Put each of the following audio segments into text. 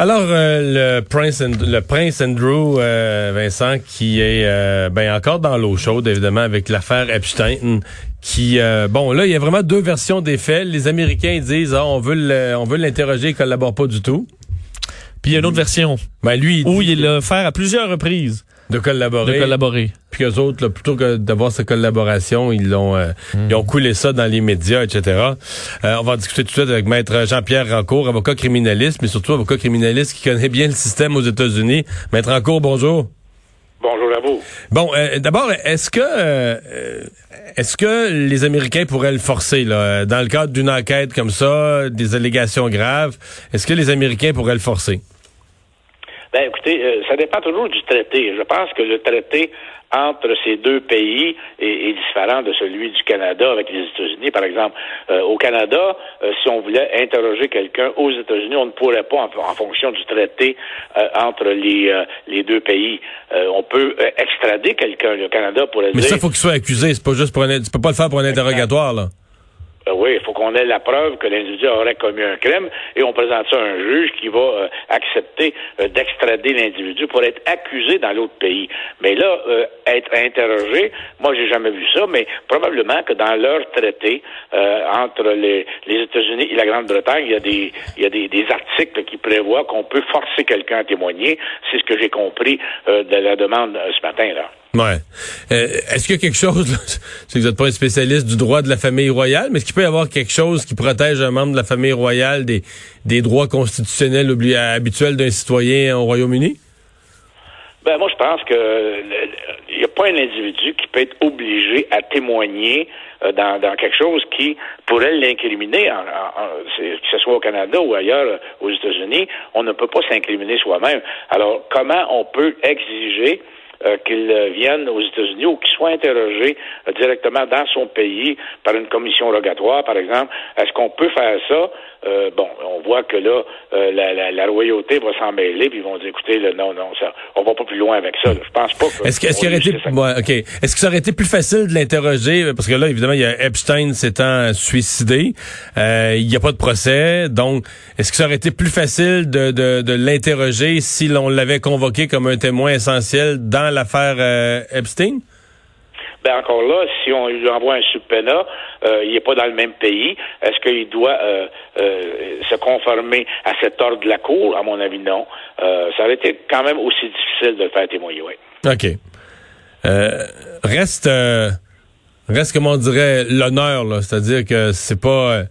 Alors, euh, le, prince le prince Andrew, euh, Vincent, qui est euh, ben, encore dans l'eau chaude, évidemment, avec l'affaire Epstein, qui, bon, là, il y a vraiment deux versions des faits. Les Américains disent, ah, on veut on veut l'interroger, il collabore pas du tout. Puis il y a une autre version. Ben, lui, où il l'a fait à plusieurs reprises. De collaborer. De collaborer. Puis eux autres, là, plutôt que d'avoir cette collaboration, ils l'ont euh, hmm. ils ont coulé ça dans les médias, etc. Euh, on va discuter tout de suite avec Maître Jean-Pierre Rancourt, avocat criminaliste, mais surtout avocat criminaliste qui connaît bien le système aux États-Unis. Maître Rancourt, bonjour. Bonjour à vous. Bon, euh, d'abord, est-ce que est-ce que les Américains pourraient le forcer là, dans le cadre d'une enquête comme ça, des allégations graves Est-ce que les Américains pourraient le forcer? Ben, écoutez, euh, ça dépend toujours du traité. Je pense que le traité entre ces deux pays est, différent de celui du Canada avec les États-Unis, par exemple. Euh, au Canada, euh, si on voulait interroger quelqu'un aux États-Unis, on ne pourrait pas, en, fonction du traité entre les, les deux pays. on peut extrader quelqu'un. Le Canada pourrait. Mais ça, il faut qu'il soit accusé. C'est pas juste pour un, tu peux pas le faire pour un interrogatoire, là. Ben oui, il faut qu'on ait la preuve que l'individu aurait commis un crime et on présente ça à un juge qui va euh, accepter euh, d'extrader l'individu pour être accusé dans l'autre pays. Mais là, euh, être interrogé, moi j'ai jamais vu ça, mais probablement que dans leur traité entre les, États-Unis et la Grande-Bretagne, il y a des il y a des, articles qui prévoient qu'on peut forcer quelqu'un à témoigner. C'est ce que j'ai compris de la demande ce matin là. Ouais. est-ce qu'il y a quelque chose, c'est que vous n'êtes pas un spécialiste du droit de la famille royale, mais est-ce qu'il peut y avoir quelque chose qui protège un membre de la famille royale des, des droits constitutionnels habituels d'un citoyen au Royaume-Uni? Ben, moi, je pense que il n'y a pas un individu qui peut être obligé à témoigner euh, dans, quelque chose qui pourrait l'incriminer, que ce soit au Canada ou ailleurs euh, aux États-Unis. On ne peut pas s'incriminer soi-même. Alors, comment on peut exiger euh, qu'il vienne aux États-Unis ou qu'il soit interrogé euh, directement dans son pays par une commission rogatoire, par exemple. Est-ce qu'on peut faire ça? Euh, bon, on voit que là, la, royauté va s'en mêler, puis ils vont dire, écoutez, non, non, ça, on va pas plus loin avec ça. Je pense pas que... Est-ce qu'il aurait été... ok. Est-ce que ça aurait été plus facile de l'interroger? Parce que là, évidemment, il y a Epstein s'étant suicidé. il n'y a pas de procès. Donc, est-ce que ça aurait été plus facile de, de, de l'interroger si l'on l'avait convoqué comme un témoin essentiel dans l'affaire euh, Epstein? Ben encore là, si on lui envoie un subpoena, euh, il n'est pas dans le même pays. Est-ce qu'il doit euh, se conformer à cet ordre de la Cour? À mon avis, non. ça aurait été quand même aussi difficile de le faire témoigner, oui. OK. reste, reste, comme on dirait, l'honneur, C'est-à-dire que c'est pas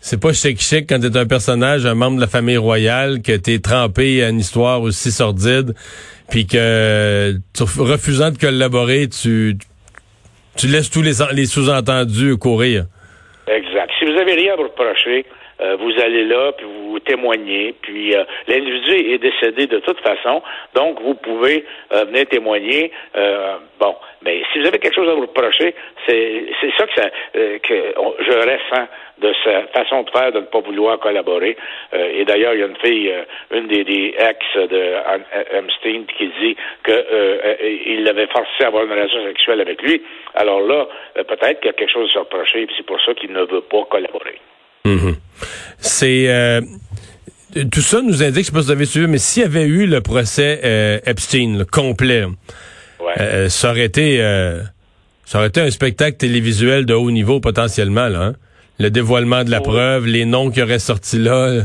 c'est pas chic chic quand t'es un personnage, un membre de la famille royale, que t'es trempé à une histoire aussi sordide puis que refusant de collaborer, tu, tu laisses tous les, les sous-entendus courir. Exact. Si vous avez rien à vous reprocher, euh, vous allez là, puis vous témoignez, puis euh, l'individu est décédé de toute façon, donc vous pouvez euh, venir témoigner. bon, mais si vous avez quelque chose à vous reprocher, c'est c'est ça que, ça, que je ressens de sa façon de faire de ne pas vouloir collaborer. et d'ailleurs, il y a une fille, une des, des ex de Epstein qui dit qu'il l'avait forcé à avoir une relation sexuelle avec lui. Alors là, peut-être qu'il y a quelque chose à se reprocher, et c'est pour ça qu'il ne veut pas collaborer. Mhm. C'est euh, tout ça nous indique, je sais pas si vous avez suivi, mais s'il y avait eu le procès euh, Epstein complet, euh, ça aurait été ça aurait été un spectacle télévisuel de haut niveau potentiellement là. Hein? Le dévoilement de la preuve, les noms qui auraient sorti là.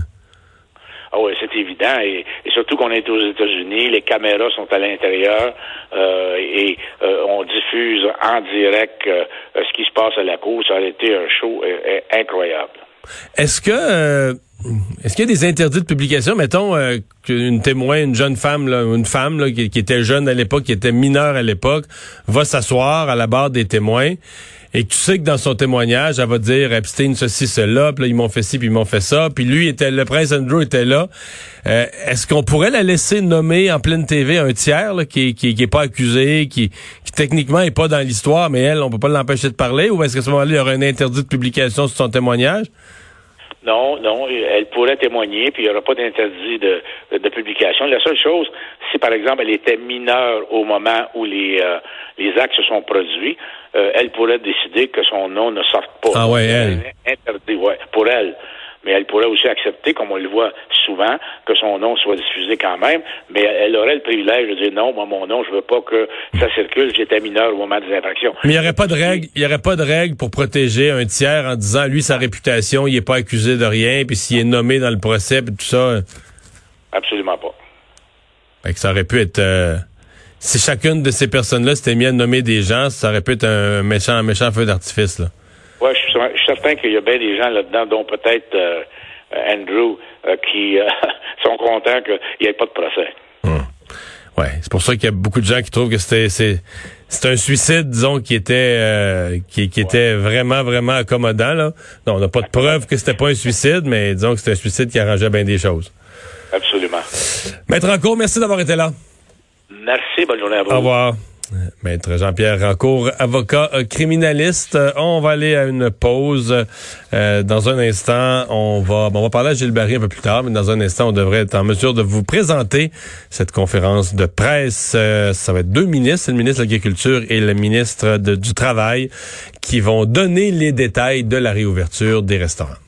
Ah oui, c'est évident. Et, surtout qu'on est aux États-Unis, les caméras sont à l'intérieur et on diffuse en direct ce qui se passe à la cour. Ça aurait été un show incroyable. Est-ce que euh, est-ce qu'il y a des interdits de publication, mettons euh, qu'une témoin, une jeune femme, une femme qui, était jeune à l'époque, qui était mineure à l'époque, va s'asseoir à la barre des témoins et tu sais que dans son témoignage, elle va dire Epstein ceci, cela, puis là, ils m'ont fait ci, puis ils m'ont fait ça, puis lui était, le prince Andrew était là. Euh, est-ce qu'on pourrait la laisser nommer en pleine TV un tiers qui, qui, est pas accusé, qui, qui techniquement est pas dans l'histoire, mais elle, on peut pas l'empêcher de parler, ou est-ce qu'à ce moment-là, il y aurait un interdit de publication sur son témoignage? Non, non, elle pourrait témoigner, puis il n'y aura pas d'interdit de, de, publication. La seule chose, si par exemple elle était mineure au moment où les, euh, les actes se sont produits, euh, elle pourrait décider que son nom ne sorte pas. Ah ouais, elle. Interdit, ouais, pour elle. Mais elle pourrait aussi accepter, comme on le voit souvent, que son nom soit diffusé quand même, mais elle aurait le privilège de dire non, moi, mon nom, je veux pas que ça circule, j'étais mineur au moment des infractions. Mais il n'y aurait pas de règle, il y aurait pas de règle pour protéger un tiers en disant, lui, sa réputation, il est pas accusé de rien, puis s'il est nommé dans le procès, puis tout ça. Absolument pas. Fait que ça aurait pu être, euh, si chacune de ces personnes-là s'était mis à nommer des gens, ça aurait pu être un méchant, un méchant feu d'artifice, là. Oui, je suis certain qu'il y a bien des gens là-dedans, dont peut-être euh, Andrew, euh, qui euh, sont contents qu'il n'y ait pas de procès. Hum. Ouais, c'est pour ça qu'il y a beaucoup de gens qui trouvent que c'était c'est un suicide, disons, qui était qui, qui était vraiment vraiment accommodant là. Non, on n'a pas de preuve que c'était pas un suicide, mais disons que c'était un suicide qui arrangeait bien des choses. Absolument. Maître Rancourt, merci d'avoir été là. Merci, bonne journée à vous. Au revoir. Maître Jean-Pierre Rancourt, avocat euh, criminaliste. Euh, on va aller à une pause. Euh, dans un instant, on va, on va parler à Gilles Barry un peu plus tard, mais dans un instant, on devrait être en mesure de vous présenter cette conférence de presse. ça va être deux ministres, le ministre de l'Agriculture et le ministre du Travail, qui vont donner les détails de la réouverture des restaurants.